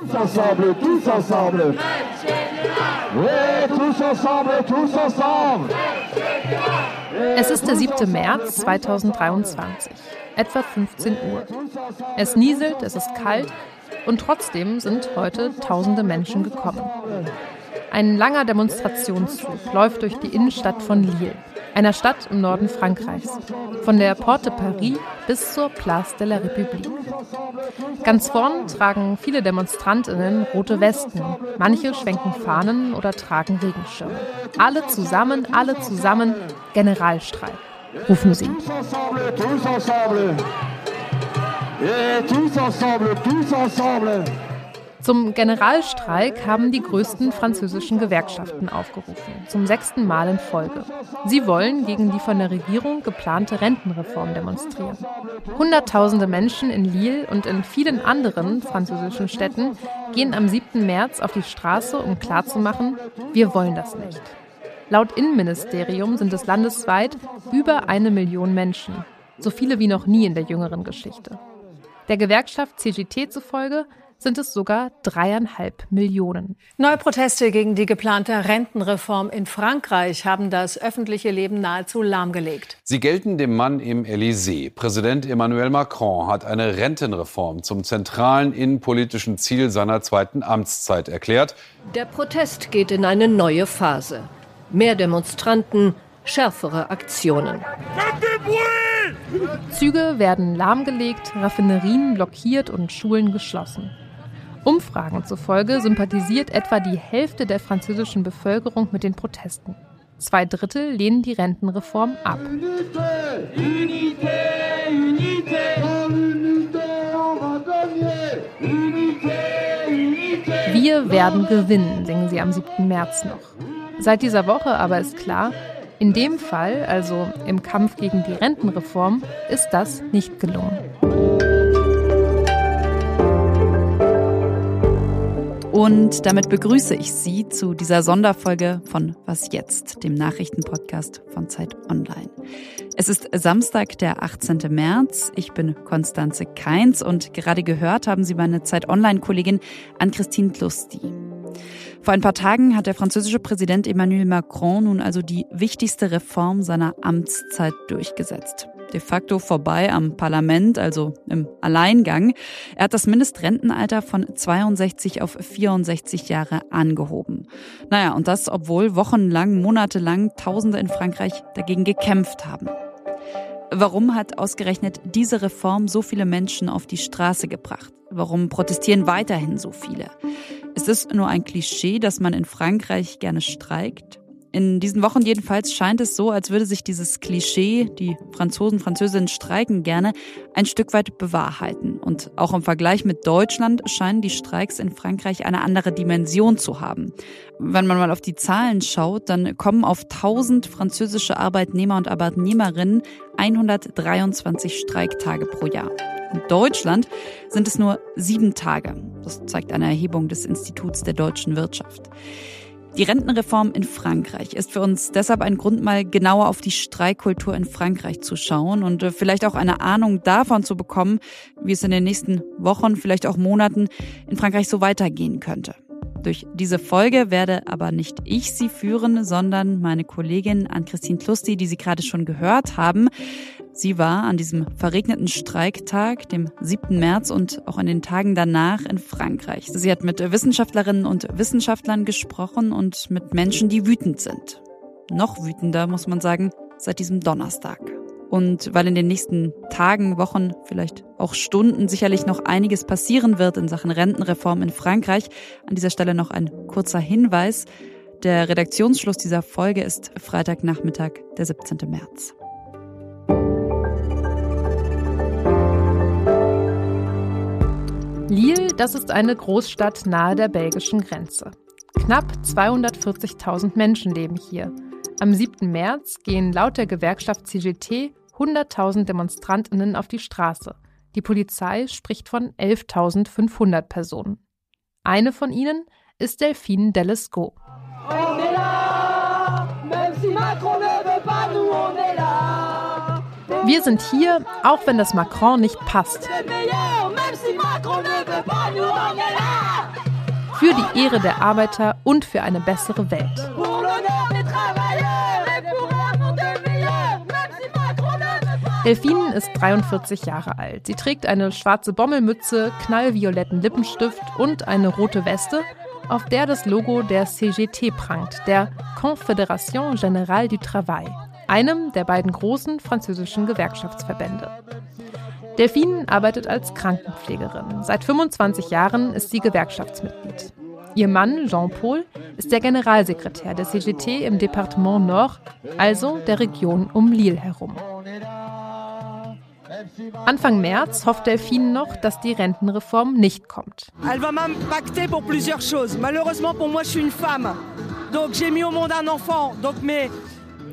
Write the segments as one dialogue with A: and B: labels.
A: Tous ensemble, tous ensemble. Oui, tous ensemble, tous ensemble.
B: Es ist der 7. März 2023, etwa 15 Uhr. Es nieselt, es ist kalt und trotzdem sind heute tausende Menschen gekommen. Ein langer Demonstrationszug läuft durch die Innenstadt von Lille, einer Stadt im Norden Frankreichs, von der Porte Paris bis zur Place de la République. Ganz vorn tragen viele Demonstrantinnen rote Westen, manche schwenken Fahnen oder tragen Regenschirme. Alle zusammen, alle zusammen, Generalstreik, rufen sie.
A: Tous ensemble, tous ensemble.
B: Zum Generalstreik haben die größten französischen Gewerkschaften aufgerufen, zum sechsten Mal in Folge. Sie wollen gegen die von der Regierung geplante Rentenreform demonstrieren. Hunderttausende Menschen in Lille und in vielen anderen französischen Städten gehen am 7. März auf die Straße, um klarzumachen, wir wollen das nicht. Laut Innenministerium sind es landesweit über eine Million Menschen, so viele wie noch nie in der jüngeren Geschichte. Der Gewerkschaft CGT zufolge sind es sogar dreieinhalb Millionen.
C: Neue Proteste gegen die geplante Rentenreform in Frankreich haben das öffentliche Leben nahezu lahmgelegt.
D: Sie gelten dem Mann im Élysée. Präsident Emmanuel Macron hat eine Rentenreform zum zentralen innenpolitischen Ziel seiner zweiten Amtszeit erklärt.
E: Der Protest geht in eine neue Phase. Mehr Demonstranten, schärfere Aktionen.
B: Züge werden lahmgelegt, Raffinerien blockiert und Schulen geschlossen. Umfragen zufolge sympathisiert etwa die Hälfte der französischen Bevölkerung mit den Protesten. Zwei Drittel lehnen die Rentenreform ab. Wir werden gewinnen, singen sie am 7. März noch. Seit dieser Woche aber ist klar, in dem Fall, also im Kampf gegen die Rentenreform, ist das nicht gelungen.
F: Und damit begrüße ich Sie zu dieser Sonderfolge von Was jetzt, dem Nachrichtenpodcast von Zeit Online. Es ist Samstag, der 18. März. Ich bin Konstanze Keins und gerade gehört haben Sie meine Zeit Online-Kollegin Ann-Christine Tlusti. Vor ein paar Tagen hat der französische Präsident Emmanuel Macron nun also die wichtigste Reform seiner Amtszeit durchgesetzt de facto vorbei am Parlament, also im Alleingang. Er hat das Mindestrentenalter von 62 auf 64 Jahre angehoben. Naja, und das, obwohl wochenlang, monatelang Tausende in Frankreich dagegen gekämpft haben. Warum hat ausgerechnet diese Reform so viele Menschen auf die Straße gebracht? Warum protestieren weiterhin so viele? Ist es nur ein Klischee, dass man in Frankreich gerne streikt? In diesen Wochen jedenfalls scheint es so, als würde sich dieses Klischee, die Franzosen, Französinnen streiken gerne, ein Stück weit bewahrheiten. Und auch im Vergleich mit Deutschland scheinen die Streiks in Frankreich eine andere Dimension zu haben. Wenn man mal auf die Zahlen schaut, dann kommen auf 1000 französische Arbeitnehmer und Arbeitnehmerinnen 123 Streiktage pro Jahr. In Deutschland sind es nur sieben Tage. Das zeigt eine Erhebung des Instituts der deutschen Wirtschaft. Die Rentenreform in Frankreich ist für uns deshalb ein Grund, mal genauer auf die Streikkultur in Frankreich zu schauen und äh, vielleicht auch eine Ahnung davon zu bekommen, wie es in den nächsten Wochen, vielleicht auch Monaten in Frankreich so weitergehen könnte. Durch diese Folge werde aber nicht ich sie führen, sondern meine Kollegin Ann-Christine Klusti, die Sie gerade schon gehört haben. Sie war an diesem verregneten Streiktag, dem 7. März und auch an den Tagen danach in Frankreich. Sie hat mit Wissenschaftlerinnen und Wissenschaftlern gesprochen und mit Menschen, die wütend sind. Noch wütender, muss man sagen, seit diesem Donnerstag. Und weil in den nächsten Tagen, Wochen, vielleicht auch Stunden sicherlich noch einiges passieren wird in Sachen Rentenreform in Frankreich, an dieser Stelle noch ein kurzer Hinweis. Der Redaktionsschluss dieser Folge ist Freitagnachmittag, der 17. März.
B: Lille, das ist eine Großstadt nahe der belgischen Grenze. Knapp 240.000 Menschen leben hier. Am 7. März gehen laut der Gewerkschaft CGT 100.000 Demonstrantinnen auf die Straße. Die Polizei spricht von 11.500 Personen. Eine von ihnen ist Delphine Delesco. Wir sind hier, auch wenn das Macron nicht passt. Für die Ehre der Arbeiter und für eine bessere Welt. Delphine ist 43 Jahre alt. Sie trägt eine schwarze Bommelmütze, knallvioletten Lippenstift und eine rote Weste, auf der das Logo der CGT prangt, der Confédération Générale du Travail, einem der beiden großen französischen Gewerkschaftsverbände. Delphine arbeitet als Krankenpflegerin. Seit 25 Jahren ist sie Gewerkschaftsmitglied. Ihr Mann, Jean-Paul, ist der Generalsekretär der CGT im Departement Nord, also der Region um Lille herum. Anfang März hofft Delphine noch, dass die Rentenreform nicht kommt.
G: Elle va m'impacter pour plusieurs choses. Malheureusement pour moi, je suis une femme. Donc j'ai mis au monde un enfant. Donc mes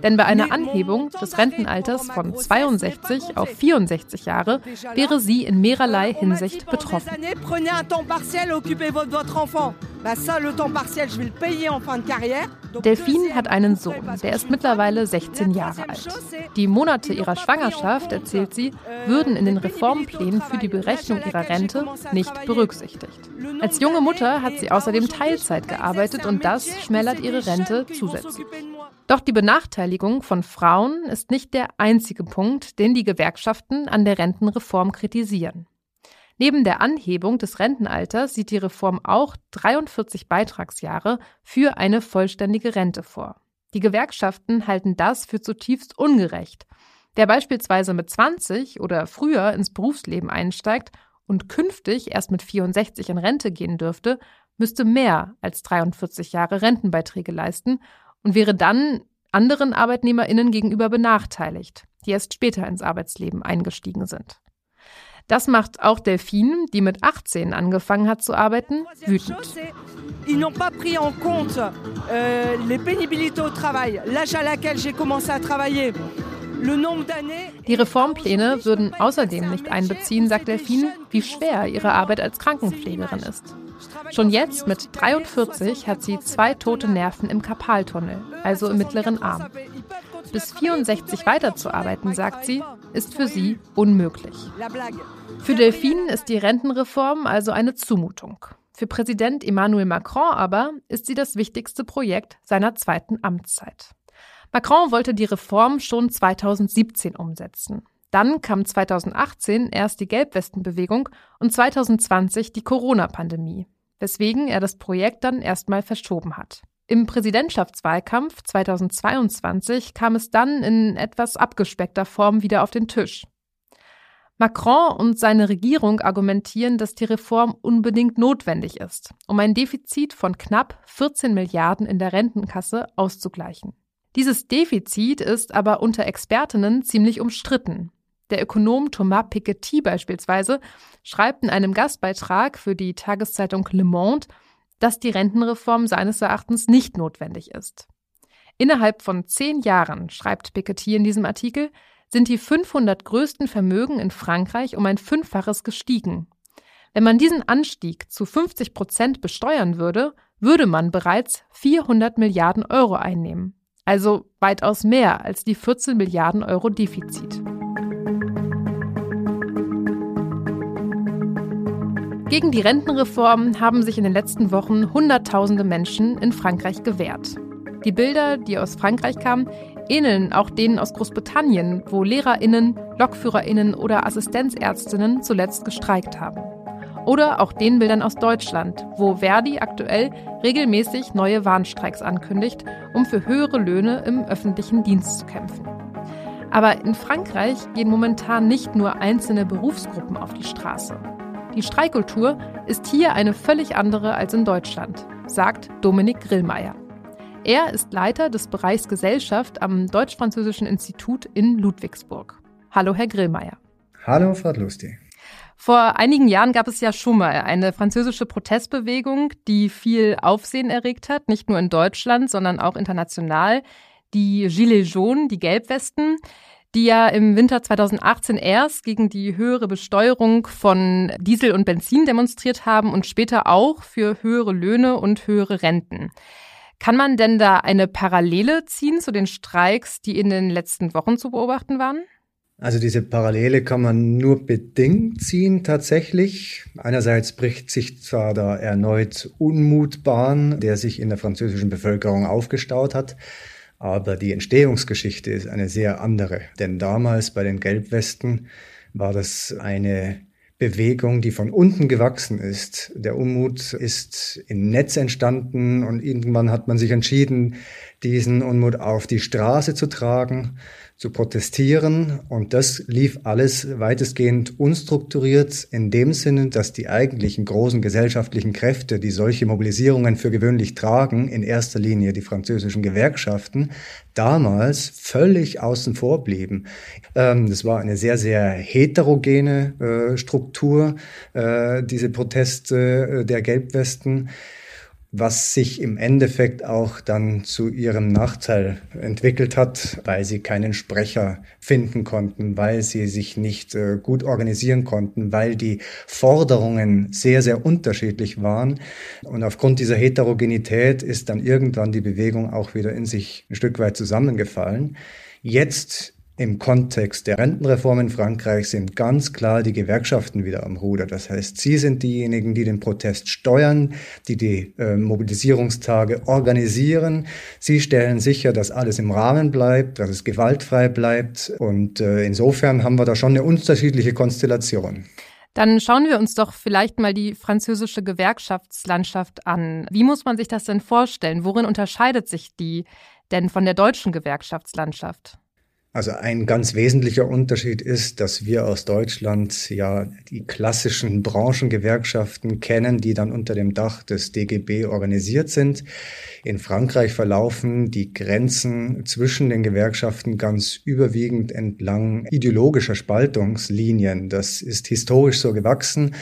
B: denn bei einer Anhebung des Rentenalters von 62 auf 64 Jahre wäre sie in mehrerlei Hinsicht betroffen. Delphine hat einen Sohn, der ist mittlerweile 16 Jahre alt. Die Monate ihrer Schwangerschaft, erzählt sie, würden in den Reformplänen für die Berechnung ihrer Rente nicht berücksichtigt. Als junge Mutter hat sie außerdem Teilzeit gearbeitet und das schmälert ihre Rente zusätzlich. Doch die Benachteiligung von Frauen ist nicht der einzige Punkt, den die Gewerkschaften an der Rentenreform kritisieren. Neben der Anhebung des Rentenalters sieht die Reform auch 43 Beitragsjahre für eine vollständige Rente vor. Die Gewerkschaften halten das für zutiefst ungerecht. Wer beispielsweise mit 20 oder früher ins Berufsleben einsteigt und künftig erst mit 64 in Rente gehen dürfte, müsste mehr als 43 Jahre Rentenbeiträge leisten und wäre dann anderen Arbeitnehmerinnen gegenüber benachteiligt, die erst später ins Arbeitsleben eingestiegen sind. Das macht auch Delphine, die mit 18 angefangen hat zu arbeiten, wütend. Ils n'ont pas pris en compte euh, les pénibilités au travail, l'âge à laquelle j'ai commencé à travailler. Die Reformpläne würden außerdem nicht einbeziehen, sagt Delphine, wie schwer ihre Arbeit als Krankenpflegerin ist. Schon jetzt mit 43 hat sie zwei tote Nerven im Karpaltunnel, also im mittleren Arm. Bis 64 weiterzuarbeiten, sagt sie, ist für sie unmöglich. Für Delphine ist die Rentenreform also eine Zumutung. Für Präsident Emmanuel Macron aber ist sie das wichtigste Projekt seiner zweiten Amtszeit. Macron wollte die Reform schon 2017 umsetzen. Dann kam 2018 erst die Gelbwestenbewegung und 2020 die Corona-Pandemie weswegen er das Projekt dann erstmal verschoben hat. Im Präsidentschaftswahlkampf 2022 kam es dann in etwas abgespeckter Form wieder auf den Tisch. Macron und seine Regierung argumentieren, dass die Reform unbedingt notwendig ist, um ein Defizit von knapp 14 Milliarden in der Rentenkasse auszugleichen. Dieses Defizit ist aber unter Expertinnen ziemlich umstritten. Der Ökonom Thomas Piketty beispielsweise schreibt in einem Gastbeitrag für die Tageszeitung Le Monde, dass die Rentenreform seines Erachtens nicht notwendig ist. Innerhalb von zehn Jahren, schreibt Piketty in diesem Artikel, sind die 500 größten Vermögen in Frankreich um ein Fünffaches gestiegen. Wenn man diesen Anstieg zu 50 Prozent besteuern würde, würde man bereits 400 Milliarden Euro einnehmen. Also weitaus mehr als die 14 Milliarden Euro Defizit. Gegen die Rentenreform haben sich in den letzten Wochen Hunderttausende Menschen in Frankreich gewehrt. Die Bilder, die aus Frankreich kamen, ähneln auch denen aus Großbritannien, wo Lehrerinnen, Lokführerinnen oder Assistenzärztinnen zuletzt gestreikt haben. Oder auch den Bildern aus Deutschland, wo Verdi aktuell regelmäßig neue Warnstreiks ankündigt, um für höhere Löhne im öffentlichen Dienst zu kämpfen. Aber in Frankreich gehen momentan nicht nur einzelne Berufsgruppen auf die Straße. Die Streikkultur ist hier eine völlig andere als in Deutschland, sagt Dominik Grillmeier. Er ist Leiter des Bereichs Gesellschaft am Deutsch-Französischen Institut in Ludwigsburg. Hallo, Herr Grillmeier.
H: Hallo, Frau Lusti.
B: Vor einigen Jahren gab es ja schon mal eine französische Protestbewegung, die viel Aufsehen erregt hat, nicht nur in Deutschland, sondern auch international. Die Gilets jaunes, die Gelbwesten die ja im Winter 2018 erst gegen die höhere Besteuerung von Diesel und Benzin demonstriert haben und später auch für höhere Löhne und höhere Renten. Kann man denn da eine Parallele ziehen zu den Streiks, die in den letzten Wochen zu beobachten waren?
H: Also diese Parallele kann man nur bedingt ziehen tatsächlich. Einerseits bricht sich zwar da erneut Unmut Bahn, der sich in der französischen Bevölkerung aufgestaut hat, aber die Entstehungsgeschichte ist eine sehr andere. Denn damals bei den Gelbwesten war das eine Bewegung, die von unten gewachsen ist. Der Unmut ist im Netz entstanden und irgendwann hat man sich entschieden, diesen Unmut auf die Straße zu tragen zu protestieren. Und das lief alles weitestgehend unstrukturiert in dem Sinne, dass die eigentlichen großen gesellschaftlichen Kräfte, die solche Mobilisierungen für gewöhnlich tragen, in erster Linie die französischen Gewerkschaften, damals völlig außen vor blieben. Ähm, das war eine sehr, sehr heterogene äh, Struktur, äh, diese Proteste äh, der Gelbwesten was sich im Endeffekt auch dann zu ihrem Nachteil entwickelt hat, weil sie keinen Sprecher finden konnten, weil sie sich nicht äh, gut organisieren konnten, weil die Forderungen sehr, sehr unterschiedlich waren. Und aufgrund dieser Heterogenität ist dann irgendwann die Bewegung auch wieder in sich ein Stück weit zusammengefallen. Jetzt im Kontext der Rentenreform in Frankreich sind ganz klar die Gewerkschaften wieder am Ruder. Das heißt, sie sind diejenigen, die den Protest steuern, die die äh, Mobilisierungstage organisieren. Sie stellen sicher, dass alles im Rahmen bleibt, dass es gewaltfrei bleibt. Und äh, insofern haben wir da schon eine unterschiedliche Konstellation.
B: Dann schauen wir uns doch vielleicht mal die französische Gewerkschaftslandschaft an. Wie muss man sich das denn vorstellen? Worin unterscheidet sich die denn von der deutschen Gewerkschaftslandschaft?
H: Also ein ganz wesentlicher Unterschied ist, dass wir aus Deutschland ja die klassischen Branchengewerkschaften kennen, die dann unter dem Dach des DGB organisiert sind. In Frankreich verlaufen die Grenzen zwischen den Gewerkschaften ganz überwiegend entlang ideologischer Spaltungslinien. Das ist historisch so gewachsen.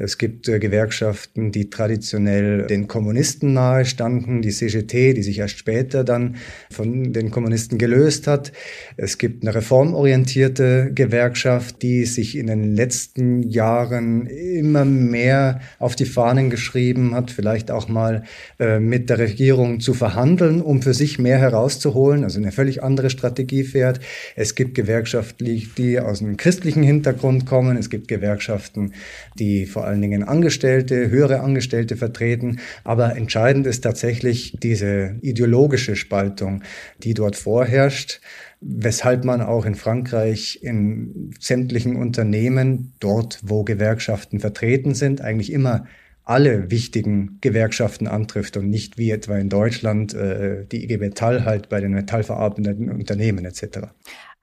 H: Es gibt äh, Gewerkschaften, die traditionell den Kommunisten nahe standen, die CGT, die sich erst später dann von den Kommunisten gelöst hat. Es gibt eine reformorientierte Gewerkschaft, die sich in den letzten Jahren immer mehr auf die Fahnen geschrieben hat, vielleicht auch mal äh, mit der Regierung zu verhandeln, um für sich mehr herauszuholen, also eine völlig andere Strategie fährt. Es gibt Gewerkschaften, die aus einem christlichen Hintergrund kommen. Es gibt Gewerkschaften, die vor allen Dingen Angestellte, höhere Angestellte vertreten. Aber entscheidend ist tatsächlich diese ideologische Spaltung, die dort vorherrscht weshalb man auch in Frankreich in sämtlichen Unternehmen, dort wo Gewerkschaften vertreten sind, eigentlich immer alle wichtigen Gewerkschaften antrifft und nicht wie etwa in Deutschland äh, die IG Metall halt bei den metallverarbeitenden Unternehmen etc.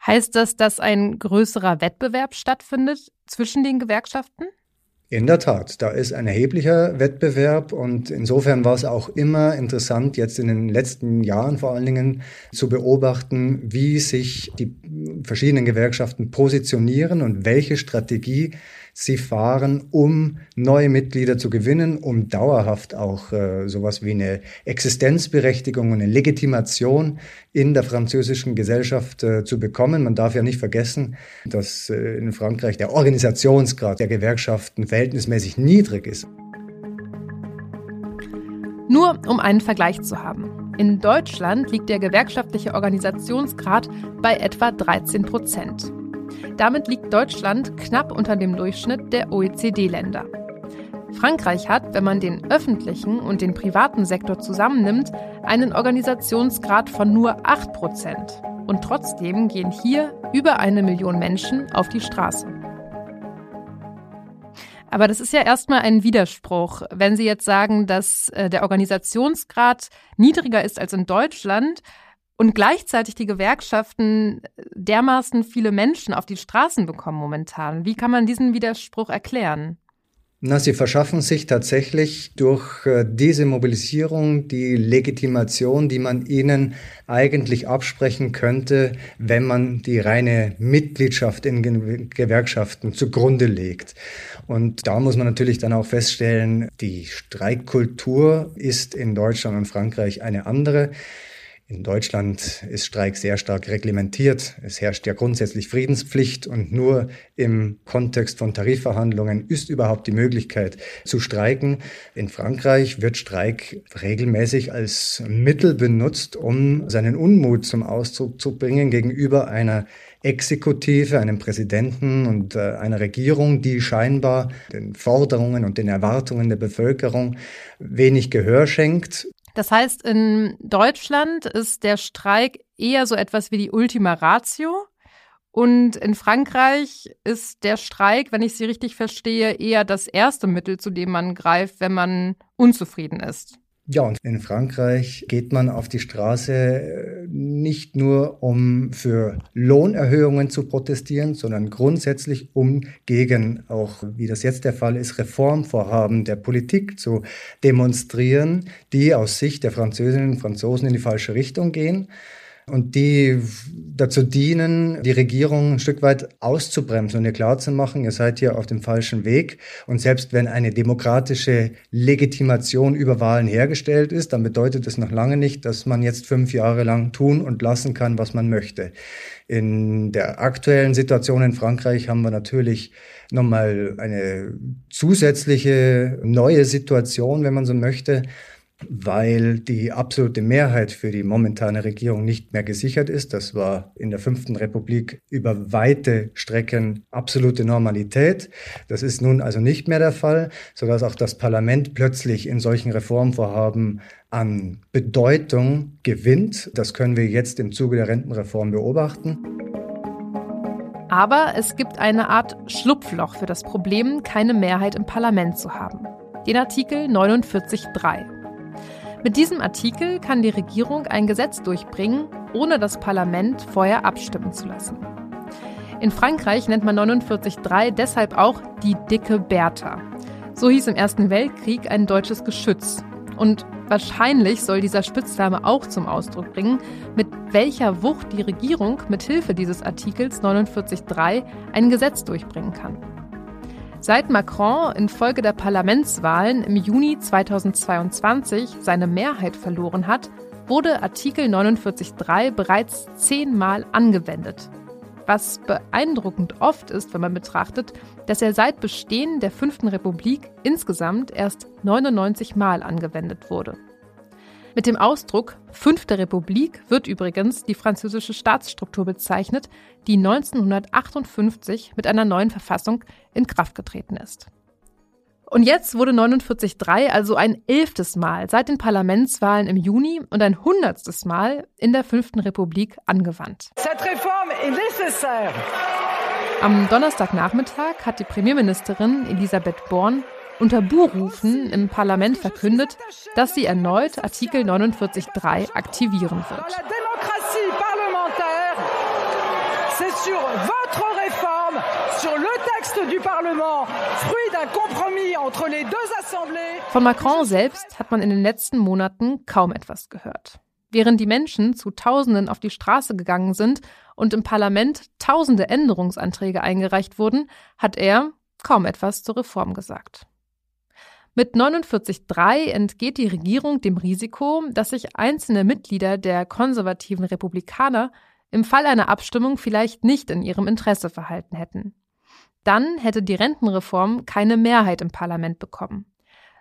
B: Heißt das, dass ein größerer Wettbewerb stattfindet zwischen den Gewerkschaften?
H: In der Tat, da ist ein erheblicher Wettbewerb und insofern war es auch immer interessant, jetzt in den letzten Jahren vor allen Dingen zu beobachten, wie sich die verschiedenen Gewerkschaften positionieren und welche Strategie sie fahren, um neue Mitglieder zu gewinnen, um dauerhaft auch äh, sowas wie eine Existenzberechtigung und eine Legitimation in der französischen Gesellschaft äh, zu bekommen. Man darf ja nicht vergessen, dass äh, in Frankreich der Organisationsgrad der Gewerkschaften verhältnismäßig niedrig ist.
B: Nur um einen Vergleich zu haben. In Deutschland liegt der gewerkschaftliche Organisationsgrad bei etwa 13 Prozent. Damit liegt Deutschland knapp unter dem Durchschnitt der OECD-Länder. Frankreich hat, wenn man den öffentlichen und den privaten Sektor zusammennimmt, einen Organisationsgrad von nur 8 Prozent. Und trotzdem gehen hier über eine Million Menschen auf die Straße. Aber das ist ja erstmal ein Widerspruch. Wenn Sie jetzt sagen, dass äh, der Organisationsgrad niedriger ist als in Deutschland, und gleichzeitig die Gewerkschaften dermaßen viele Menschen auf die Straßen bekommen momentan. Wie kann man diesen Widerspruch erklären?
H: Na, sie verschaffen sich tatsächlich durch äh, diese Mobilisierung die Legitimation, die man ihnen eigentlich absprechen könnte, wenn man die reine Mitgliedschaft in Gewerkschaften zugrunde legt. Und da muss man natürlich dann auch feststellen, die Streikkultur ist in Deutschland und Frankreich eine andere. In Deutschland ist Streik sehr stark reglementiert. Es herrscht ja grundsätzlich Friedenspflicht und nur im Kontext von Tarifverhandlungen ist überhaupt die Möglichkeit zu streiken. In Frankreich wird Streik regelmäßig als Mittel benutzt, um seinen Unmut zum Ausdruck zu bringen gegenüber einer Exekutive, einem Präsidenten und äh, einer Regierung, die scheinbar den Forderungen und den Erwartungen der Bevölkerung wenig Gehör schenkt.
B: Das heißt, in Deutschland ist der Streik eher so etwas wie die Ultima Ratio. Und in Frankreich ist der Streik, wenn ich Sie richtig verstehe, eher das erste Mittel, zu dem man greift, wenn man unzufrieden ist.
H: Ja, und in Frankreich geht man auf die Straße äh, nicht nur, um für Lohnerhöhungen zu protestieren, sondern grundsätzlich, um gegen auch, wie das jetzt der Fall ist, Reformvorhaben der Politik zu demonstrieren, die aus Sicht der Französinnen und Franzosen in die falsche Richtung gehen und die dazu dienen, die Regierung ein Stück weit auszubremsen und ihr klarzumachen, ihr seid hier auf dem falschen Weg. Und selbst wenn eine demokratische Legitimation über Wahlen hergestellt ist, dann bedeutet es noch lange nicht, dass man jetzt fünf Jahre lang tun und lassen kann, was man möchte. In der aktuellen Situation in Frankreich haben wir natürlich nochmal eine zusätzliche neue Situation, wenn man so möchte weil die absolute Mehrheit für die momentane Regierung nicht mehr gesichert ist. Das war in der fünften Republik über weite Strecken absolute Normalität. Das ist nun also nicht mehr der Fall, sodass auch das Parlament plötzlich in solchen Reformvorhaben an Bedeutung gewinnt. Das können wir jetzt im Zuge der Rentenreform beobachten.
B: Aber es gibt eine Art Schlupfloch für das Problem, keine Mehrheit im Parlament zu haben. Den Artikel 49.3. Mit diesem Artikel kann die Regierung ein Gesetz durchbringen, ohne das Parlament vorher abstimmen zu lassen. In Frankreich nennt man 49.3 deshalb auch die dicke Bertha. So hieß im Ersten Weltkrieg ein deutsches Geschütz. Und wahrscheinlich soll dieser Spitzname auch zum Ausdruck bringen, mit welcher Wucht die Regierung mit Hilfe dieses Artikels 49.3 ein Gesetz durchbringen kann. Seit Macron infolge der Parlamentswahlen im Juni 2022 seine Mehrheit verloren hat, wurde Artikel 49.3 bereits zehnmal angewendet. Was beeindruckend oft ist, wenn man betrachtet, dass er seit Bestehen der Fünften Republik insgesamt erst 99 Mal angewendet wurde. Mit dem Ausdruck Fünfte Republik wird übrigens die französische Staatsstruktur bezeichnet, die 1958 mit einer neuen Verfassung in Kraft getreten ist. Und jetzt wurde 49.3 also ein elftes Mal seit den Parlamentswahlen im Juni und ein hundertstes Mal in der Fünften Republik angewandt. Am Donnerstagnachmittag hat die Premierministerin Elisabeth Born unter Buhrufen im Parlament verkündet, dass sie erneut Artikel 49.3 aktivieren wird. Von Macron selbst hat man in den letzten Monaten kaum etwas gehört. Während die Menschen zu Tausenden auf die Straße gegangen sind und im Parlament tausende Änderungsanträge eingereicht wurden, hat er kaum etwas zur Reform gesagt. Mit 49.3 entgeht die Regierung dem Risiko, dass sich einzelne Mitglieder der konservativen Republikaner im Fall einer Abstimmung vielleicht nicht in ihrem Interesse verhalten hätten. Dann hätte die Rentenreform keine Mehrheit im Parlament bekommen.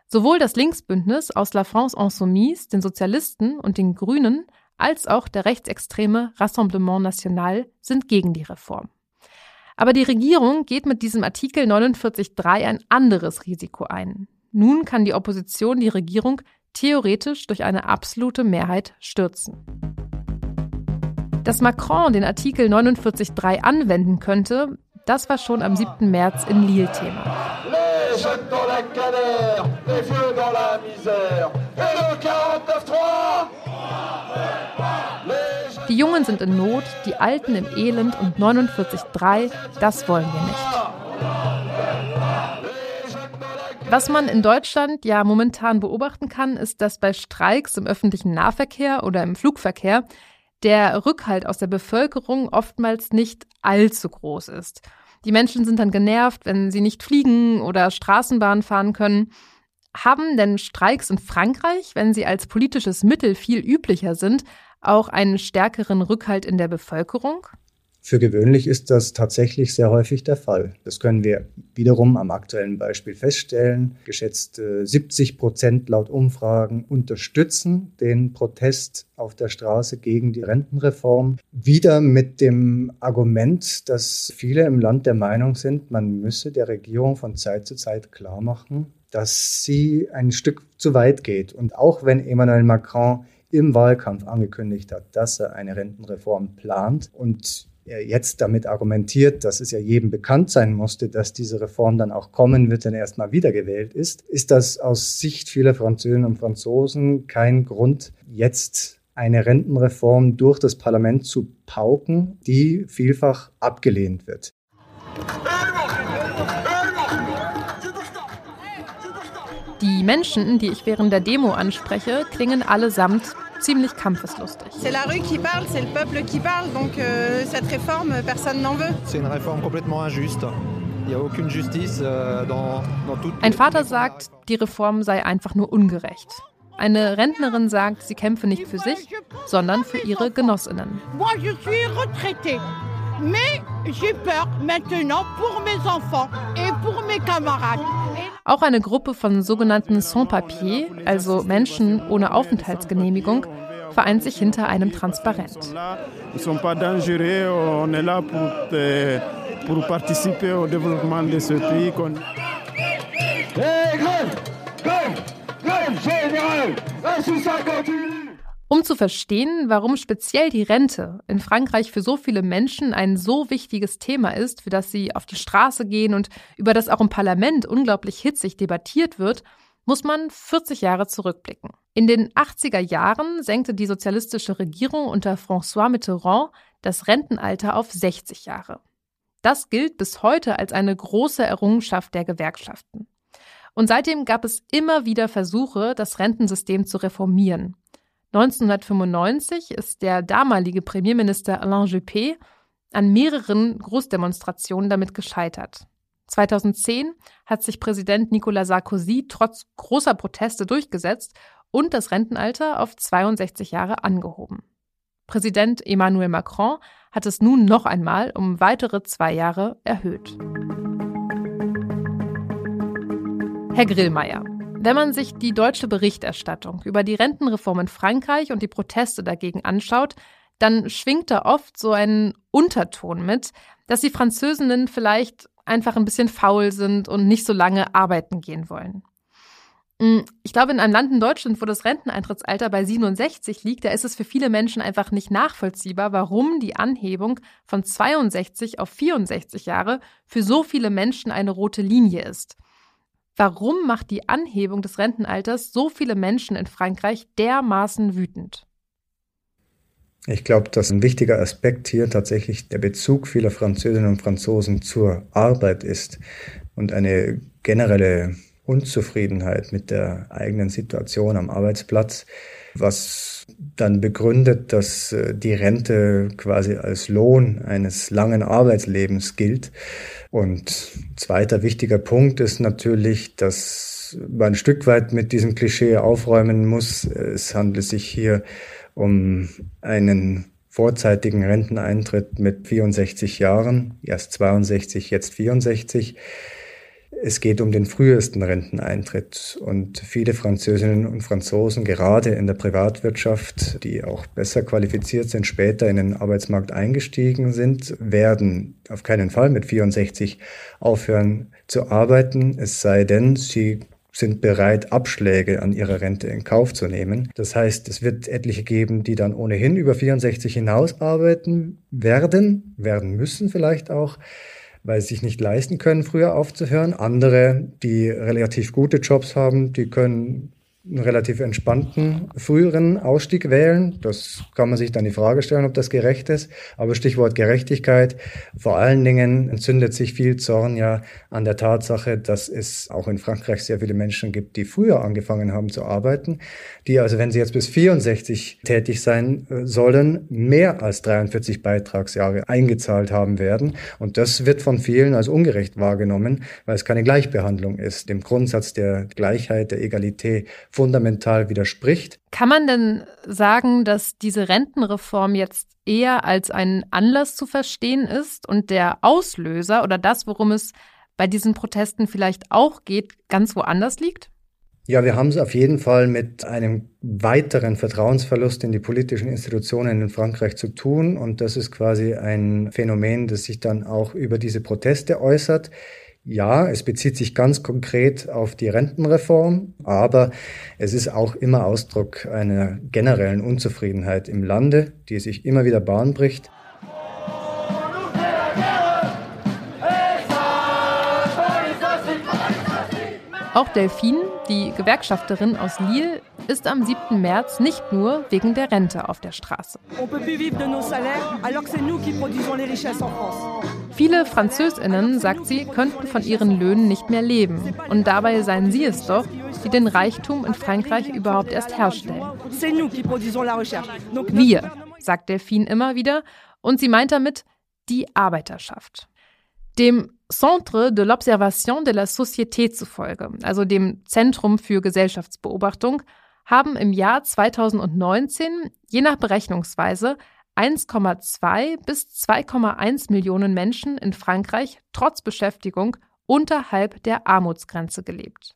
B: Sowohl das Linksbündnis aus La France Insoumise, den Sozialisten und den Grünen, als auch der rechtsextreme Rassemblement National sind gegen die Reform. Aber die Regierung geht mit diesem Artikel 49.3 ein anderes Risiko ein. Nun kann die Opposition die Regierung theoretisch durch eine absolute Mehrheit stürzen. Dass Macron den Artikel 49.3 anwenden könnte, das war schon am 7. März in Lille Thema. Die Jungen sind in Not, die Alten im Elend und 49.3, das wollen wir nicht. Was man in Deutschland ja momentan beobachten kann, ist, dass bei Streiks im öffentlichen Nahverkehr oder im Flugverkehr der Rückhalt aus der Bevölkerung oftmals nicht allzu groß ist. Die Menschen sind dann genervt, wenn sie nicht fliegen oder Straßenbahn fahren können. Haben denn Streiks in Frankreich, wenn sie als politisches Mittel viel üblicher sind, auch einen stärkeren Rückhalt in der Bevölkerung?
H: Für gewöhnlich ist das tatsächlich sehr häufig der Fall. Das können wir wiederum am aktuellen Beispiel feststellen. Geschätzt 70 Prozent laut Umfragen unterstützen den Protest auf der Straße gegen die Rentenreform. Wieder mit dem Argument, dass viele im Land der Meinung sind, man müsse der Regierung von Zeit zu Zeit klar machen, dass sie ein Stück zu weit geht. Und auch wenn Emmanuel Macron im Wahlkampf angekündigt hat, dass er eine Rentenreform plant und jetzt damit argumentiert, dass es ja jedem bekannt sein musste, dass diese Reform dann auch kommen wird, wenn er erstmal wiedergewählt ist, ist das aus Sicht vieler Französinnen und Franzosen kein Grund, jetzt eine Rentenreform durch das Parlament zu pauken, die vielfach abgelehnt wird.
B: Die Menschen, die ich während der Demo anspreche, klingen allesamt ziemlich kampfeslustig.
I: C'est la rue qui parle, c'est le peuple qui parle, donc euh, cette réforme, personne n'en veut.
J: C'est une réforme complètement injuste. Euh,
B: Ein Vater sagt, die Reform sei einfach nur ungerecht. Eine Rentnerin sagt, sie kämpfe nicht für sich, sondern für ihre Genossinnen.
K: Mais j'ai peur maintenant pour mes enfants et pour mes camarades.
B: Auch eine Gruppe von sogenannten Sans-Papiers, also Menschen ohne Aufenthaltsgenehmigung, vereint sich hinter einem Transparent.
A: Hey, Grève générale La continue
B: um zu verstehen, warum speziell die Rente in Frankreich für so viele Menschen ein so wichtiges Thema ist, für das sie auf die Straße gehen und über das auch im Parlament unglaublich hitzig debattiert wird, muss man 40 Jahre zurückblicken. In den 80er Jahren senkte die sozialistische Regierung unter François Mitterrand das Rentenalter auf 60 Jahre. Das gilt bis heute als eine große Errungenschaft der Gewerkschaften. Und seitdem gab es immer wieder Versuche, das Rentensystem zu reformieren. 1995 ist der damalige Premierminister Alain Juppé an mehreren Großdemonstrationen damit gescheitert. 2010 hat sich Präsident Nicolas Sarkozy trotz großer Proteste durchgesetzt und das Rentenalter auf 62 Jahre angehoben. Präsident Emmanuel Macron hat es nun noch einmal um weitere zwei Jahre erhöht. Herr Grillmeier, wenn man sich die deutsche Berichterstattung über die Rentenreform in Frankreich und die Proteste dagegen anschaut, dann schwingt da oft so ein Unterton mit, dass die Französinnen vielleicht einfach ein bisschen faul sind und nicht so lange arbeiten gehen wollen. Hm, ich glaube, in einem Land in Deutschland, wo das Renteneintrittsalter bei 67 liegt, da ist es für viele Menschen einfach nicht nachvollziehbar, warum die Anhebung von 62 auf 64 Jahre für so viele Menschen eine rote Linie ist. Warum macht die Anhebung des Rentenalters so viele Menschen in Frankreich dermaßen wütend?
H: Ich glaube, dass ein wichtiger Aspekt hier tatsächlich der Bezug vieler Französinnen und Franzosen zur Arbeit ist und eine generelle Unzufriedenheit mit der eigenen Situation am Arbeitsplatz, was dann begründet, dass äh, die Rente quasi als Lohn eines langen Arbeitslebens gilt. Und zweiter wichtiger Punkt ist natürlich, dass man ein Stück weit mit diesem Klischee aufräumen muss. Es handelt sich hier um einen vorzeitigen Renteneintritt mit 64 Jahren, erst 62, jetzt 64. Es geht um den frühesten Renteneintritt und viele Französinnen und Franzosen, gerade in der Privatwirtschaft, die auch besser qualifiziert sind, später in den Arbeitsmarkt eingestiegen sind, werden auf keinen Fall mit 64 aufhören zu arbeiten, es sei denn, sie sind bereit, Abschläge an ihrer Rente in Kauf zu nehmen. Das heißt, es wird etliche geben, die dann ohnehin über 64 hinaus arbeiten werden, werden müssen vielleicht auch weil sie sich nicht leisten können, früher aufzuhören. Andere, die relativ gute Jobs haben, die können einen relativ entspannten früheren Ausstieg wählen. Das kann man sich dann die Frage stellen, ob das gerecht ist. Aber Stichwort Gerechtigkeit. Vor allen Dingen entzündet sich viel Zorn ja an der Tatsache, dass es auch in Frankreich sehr viele Menschen gibt, die früher angefangen haben zu arbeiten, die also, wenn sie jetzt bis 64 tätig sein äh, sollen, mehr als 43 Beitragsjahre eingezahlt haben werden. Und das wird von vielen als ungerecht wahrgenommen, weil es keine Gleichbehandlung ist. Dem Grundsatz der Gleichheit, der Egalität fundamental widerspricht.
B: Kann man denn sagen, dass diese Rentenreform jetzt eher als ein Anlass zu verstehen ist und der Auslöser oder das, worum es bei diesen Protesten vielleicht auch geht, ganz woanders liegt?
H: Ja, wir haben es auf jeden Fall mit einem weiteren Vertrauensverlust in die politischen Institutionen in Frankreich zu tun. Und das ist quasi ein Phänomen, das sich dann auch über diese Proteste äußert. Ja, es bezieht sich ganz konkret auf die Rentenreform, aber es ist auch immer Ausdruck einer generellen Unzufriedenheit im Lande, die sich immer wieder Bahn bricht.
B: Auch Delphine, die Gewerkschafterin aus Lille, ist am 7. März nicht nur wegen der Rente auf der Straße. Viele Französinnen, sagt sie, könnten von ihren Löhnen nicht mehr leben. Und dabei seien sie es doch, die den Reichtum in Frankreich überhaupt erst herstellen. Wir, sagt Delphine immer wieder, und sie meint damit die Arbeiterschaft. Dem Centre de l'Observation de la Société zufolge, also dem Zentrum für Gesellschaftsbeobachtung, haben im Jahr 2019 je nach Berechnungsweise 1,2 bis 2,1 Millionen Menschen in Frankreich trotz Beschäftigung unterhalb der Armutsgrenze gelebt.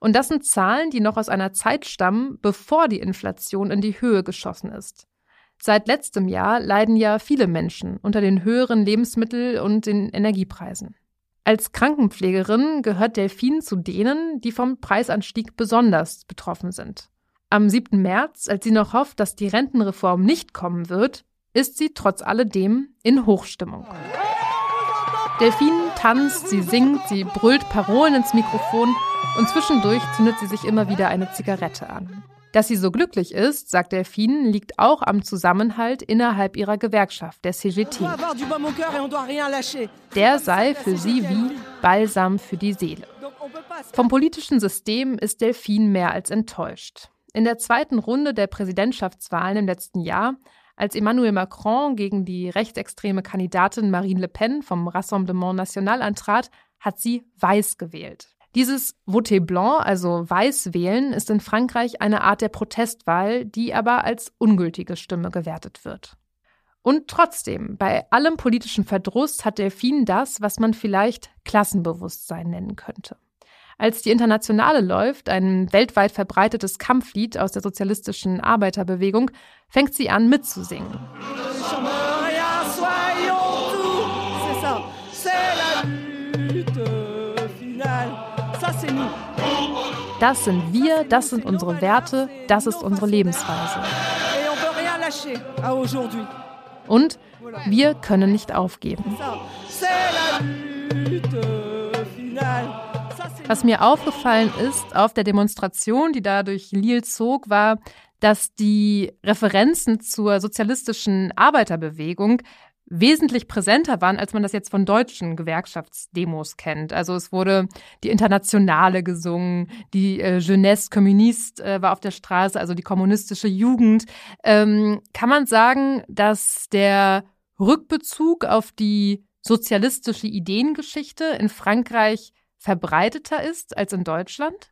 B: Und das sind Zahlen, die noch aus einer Zeit stammen, bevor die Inflation in die Höhe geschossen ist. Seit letztem Jahr leiden ja viele Menschen unter den höheren Lebensmittel- und den Energiepreisen. Als Krankenpflegerin gehört Delphine zu denen, die vom Preisanstieg besonders betroffen sind. Am 7. März, als sie noch hofft, dass die Rentenreform nicht kommen wird, ist sie trotz alledem in Hochstimmung. Delphine tanzt, sie singt, sie brüllt Parolen ins Mikrofon und zwischendurch zündet sie sich immer wieder eine Zigarette an. Dass sie so glücklich ist, sagt Delphine, liegt auch am Zusammenhalt innerhalb ihrer Gewerkschaft, der CGT. Der sei für sie wie Balsam für die Seele. Vom politischen System ist Delphine mehr als enttäuscht. In der zweiten Runde der Präsidentschaftswahlen im letzten Jahr, als Emmanuel Macron gegen die rechtsextreme Kandidatin Marine Le Pen vom Rassemblement National antrat, hat sie weiß gewählt. Dieses Voté Blanc, also Weiß wählen, ist in Frankreich eine Art der Protestwahl, die aber als ungültige Stimme gewertet wird. Und trotzdem, bei allem politischen Verdruss hat Delphine das, was man vielleicht Klassenbewusstsein nennen könnte. Als die Internationale läuft, ein weltweit verbreitetes Kampflied aus der sozialistischen Arbeiterbewegung, fängt sie an mitzusingen. Das sind wir, das sind unsere Werte, das ist unsere Lebensweise. Und wir können nicht aufgeben. Was mir aufgefallen ist auf der Demonstration, die da durch Lille zog, war, dass die Referenzen zur sozialistischen Arbeiterbewegung wesentlich präsenter waren, als man das jetzt von deutschen Gewerkschaftsdemos kennt. Also es wurde die Internationale gesungen, die äh, Jeunesse Communiste äh, war auf der Straße, also die kommunistische Jugend. Ähm, kann man sagen, dass der Rückbezug auf die sozialistische Ideengeschichte in Frankreich verbreiteter ist als in Deutschland?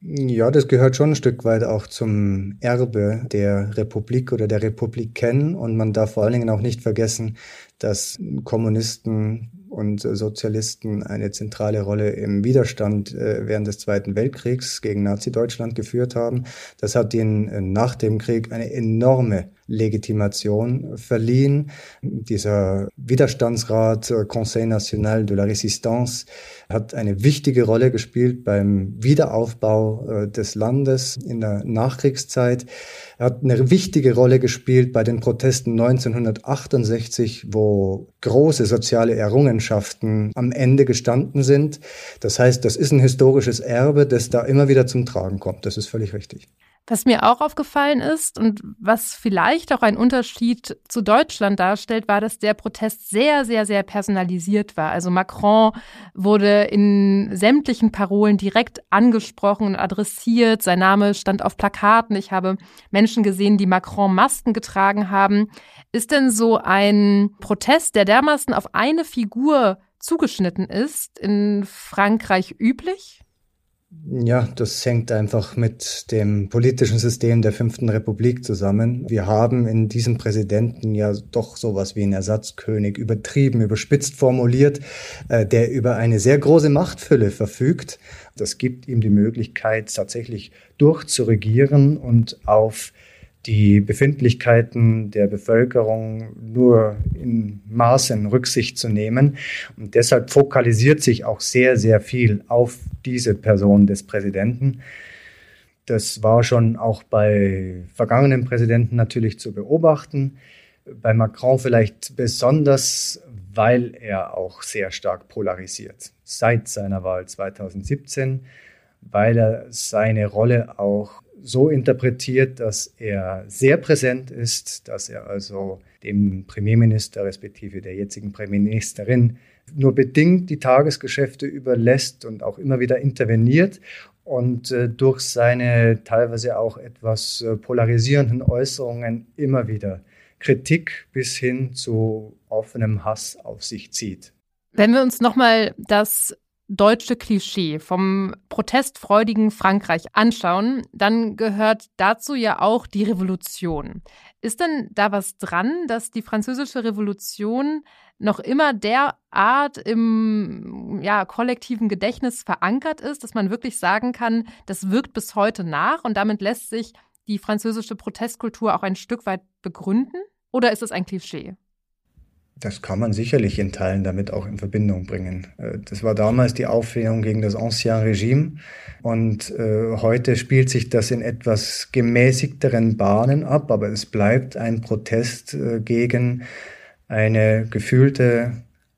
H: Ja, das gehört schon ein Stück weit auch zum Erbe der Republik oder der Republiken. Und man darf vor allen Dingen auch nicht vergessen, dass Kommunisten und Sozialisten eine zentrale Rolle im Widerstand äh, während des Zweiten Weltkriegs gegen Nazi-Deutschland geführt haben. Das hat ihnen äh, nach dem Krieg eine enorme Legitimation verliehen. Dieser Widerstandsrat äh, Conseil National de la Résistance hat eine wichtige Rolle gespielt beim Wiederaufbau des Landes in der Nachkriegszeit. Er hat eine wichtige Rolle gespielt bei den Protesten 1968, wo große soziale Errungenschaften am Ende gestanden sind. Das heißt, das ist ein historisches Erbe, das da immer wieder zum Tragen kommt. Das ist völlig richtig.
B: Was mir auch aufgefallen ist und was vielleicht auch ein Unterschied zu Deutschland darstellt, war, dass der Protest sehr, sehr, sehr personalisiert war. Also Macron wurde in sämtlichen Parolen direkt angesprochen und adressiert. Sein Name stand auf Plakaten. Ich habe Menschen gesehen, die Macron-Masken getragen haben. Ist denn so ein Protest, der dermaßen auf eine Figur zugeschnitten ist, in Frankreich üblich?
H: Ja, das hängt einfach mit dem politischen System der Fünften Republik zusammen. Wir haben in diesem Präsidenten ja doch sowas wie einen Ersatzkönig übertrieben, überspitzt formuliert, äh, der über eine sehr große Machtfülle verfügt. Das gibt ihm die Möglichkeit, tatsächlich durchzuregieren und auf die Befindlichkeiten der Bevölkerung nur in Maßen Rücksicht zu nehmen. Und deshalb fokalisiert sich auch sehr, sehr viel auf diese Person des Präsidenten. Das war schon auch bei vergangenen Präsidenten natürlich zu beobachten. Bei Macron vielleicht besonders, weil er auch sehr stark polarisiert. Seit seiner Wahl 2017, weil er seine Rolle auch so interpretiert, dass er sehr präsent ist, dass er also dem Premierminister respektive der jetzigen Premierministerin nur bedingt die Tagesgeschäfte überlässt und auch immer wieder interveniert und äh, durch seine teilweise auch etwas äh, polarisierenden Äußerungen immer wieder Kritik bis hin zu offenem Hass auf sich zieht.
B: Wenn wir uns nochmal das deutsche Klischee vom protestfreudigen Frankreich anschauen, dann gehört dazu ja auch die Revolution. Ist denn da was dran, dass die französische Revolution noch immer derart im ja, kollektiven Gedächtnis verankert ist, dass man wirklich sagen kann, das wirkt bis heute nach und damit lässt sich die französische Protestkultur auch ein Stück weit begründen? Oder ist es ein Klischee?
H: Das kann man sicherlich in Teilen damit auch in Verbindung bringen. Äh, das war damals die Auflehnung gegen das Ancien Regime und äh, heute spielt sich das in etwas gemäßigteren Bahnen ab, aber es bleibt ein Protest äh, gegen eine gefühlte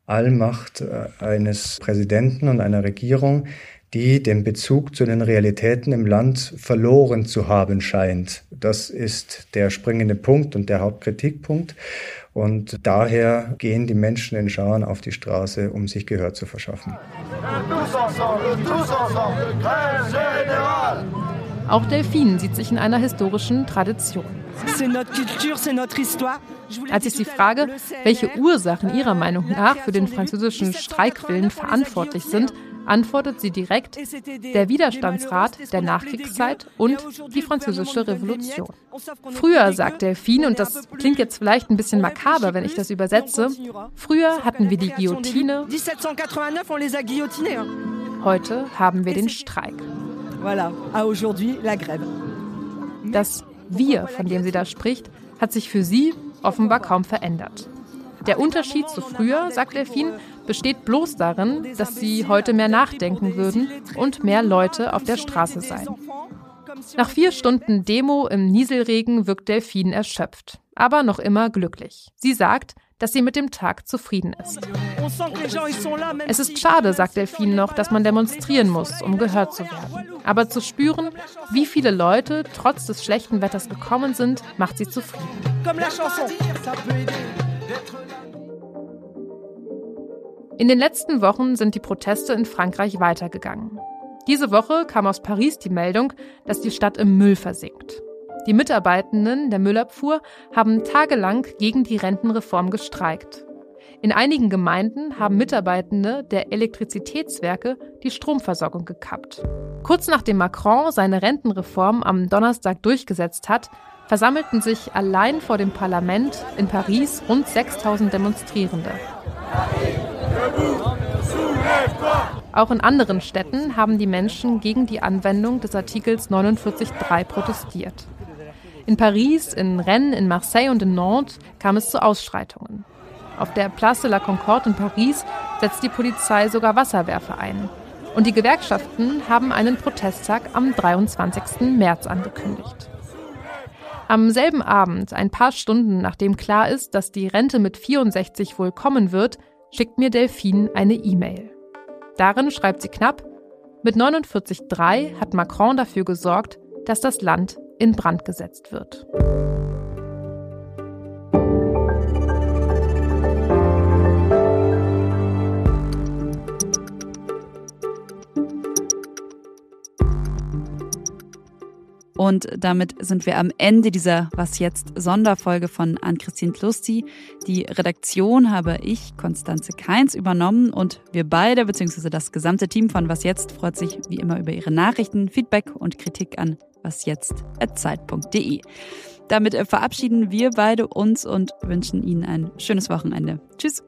H: Allmacht eines Präsidenten und einer Regierung, die den Bezug zu den Realitäten im Land verloren zu haben scheint. Das ist der springende Punkt und der Hauptkritikpunkt. Und daher gehen die Menschen in Scharen auf die Straße, um sich Gehör zu verschaffen.
B: Auch Delphine sieht sich in einer historischen Tradition. Als ich sie frage, welche Ursachen ihrer Meinung nach für den französischen Streikwillen verantwortlich sind, antwortet sie direkt der Widerstandsrat der Nachkriegszeit und die französische Revolution. Früher, sagt Delphine, und das klingt jetzt vielleicht ein bisschen makaber, wenn ich das übersetze, früher hatten wir die Guillotine, heute haben wir den Streik. Das Wir, von dem sie da spricht, hat sich für sie offenbar kaum verändert. Der Unterschied zu früher, sagt Delphine, besteht bloß darin, dass sie heute mehr nachdenken würden und mehr Leute auf der Straße seien. Nach vier Stunden Demo im Nieselregen wirkt Delphine erschöpft, aber noch immer glücklich. Sie sagt, dass sie mit dem Tag zufrieden ist. Es ist schade, sagt Delphine noch, dass man demonstrieren muss, um gehört zu werden. Aber zu spüren, wie viele Leute trotz des schlechten Wetters gekommen sind, macht sie zufrieden. In den letzten Wochen sind die Proteste in Frankreich weitergegangen. Diese Woche kam aus Paris die Meldung, dass die Stadt im Müll versinkt. Die Mitarbeitenden der Müllabfuhr haben tagelang gegen die Rentenreform gestreikt. In einigen Gemeinden haben Mitarbeitende der Elektrizitätswerke die Stromversorgung gekappt. Kurz nachdem Macron seine Rentenreform am Donnerstag durchgesetzt hat, versammelten sich allein vor dem Parlament in Paris rund 6000 Demonstrierende. Auch in anderen Städten haben die Menschen gegen die Anwendung des Artikels 49.3 protestiert. In Paris, in Rennes, in Marseille und in Nantes kam es zu Ausschreitungen. Auf der Place de la Concorde in Paris setzt die Polizei sogar Wasserwerfer ein. Und die Gewerkschaften haben einen Protesttag am 23. März angekündigt. Am selben Abend, ein paar Stunden nachdem klar ist, dass die Rente mit 64 wohl kommen wird, schickt mir Delphine eine E-Mail. Darin schreibt sie knapp, mit 49.3 hat Macron dafür gesorgt, dass das Land in Brand gesetzt wird.
F: Und damit sind wir am Ende dieser Was jetzt Sonderfolge von Ann-Christine Klusti. Die Redaktion habe ich, Konstanze Keins, übernommen und wir beide, beziehungsweise das gesamte Team von Was jetzt, freut sich wie immer über Ihre Nachrichten, Feedback und Kritik an wasjetzt.zeit.de. Damit verabschieden wir beide uns und wünschen Ihnen ein schönes Wochenende. Tschüss.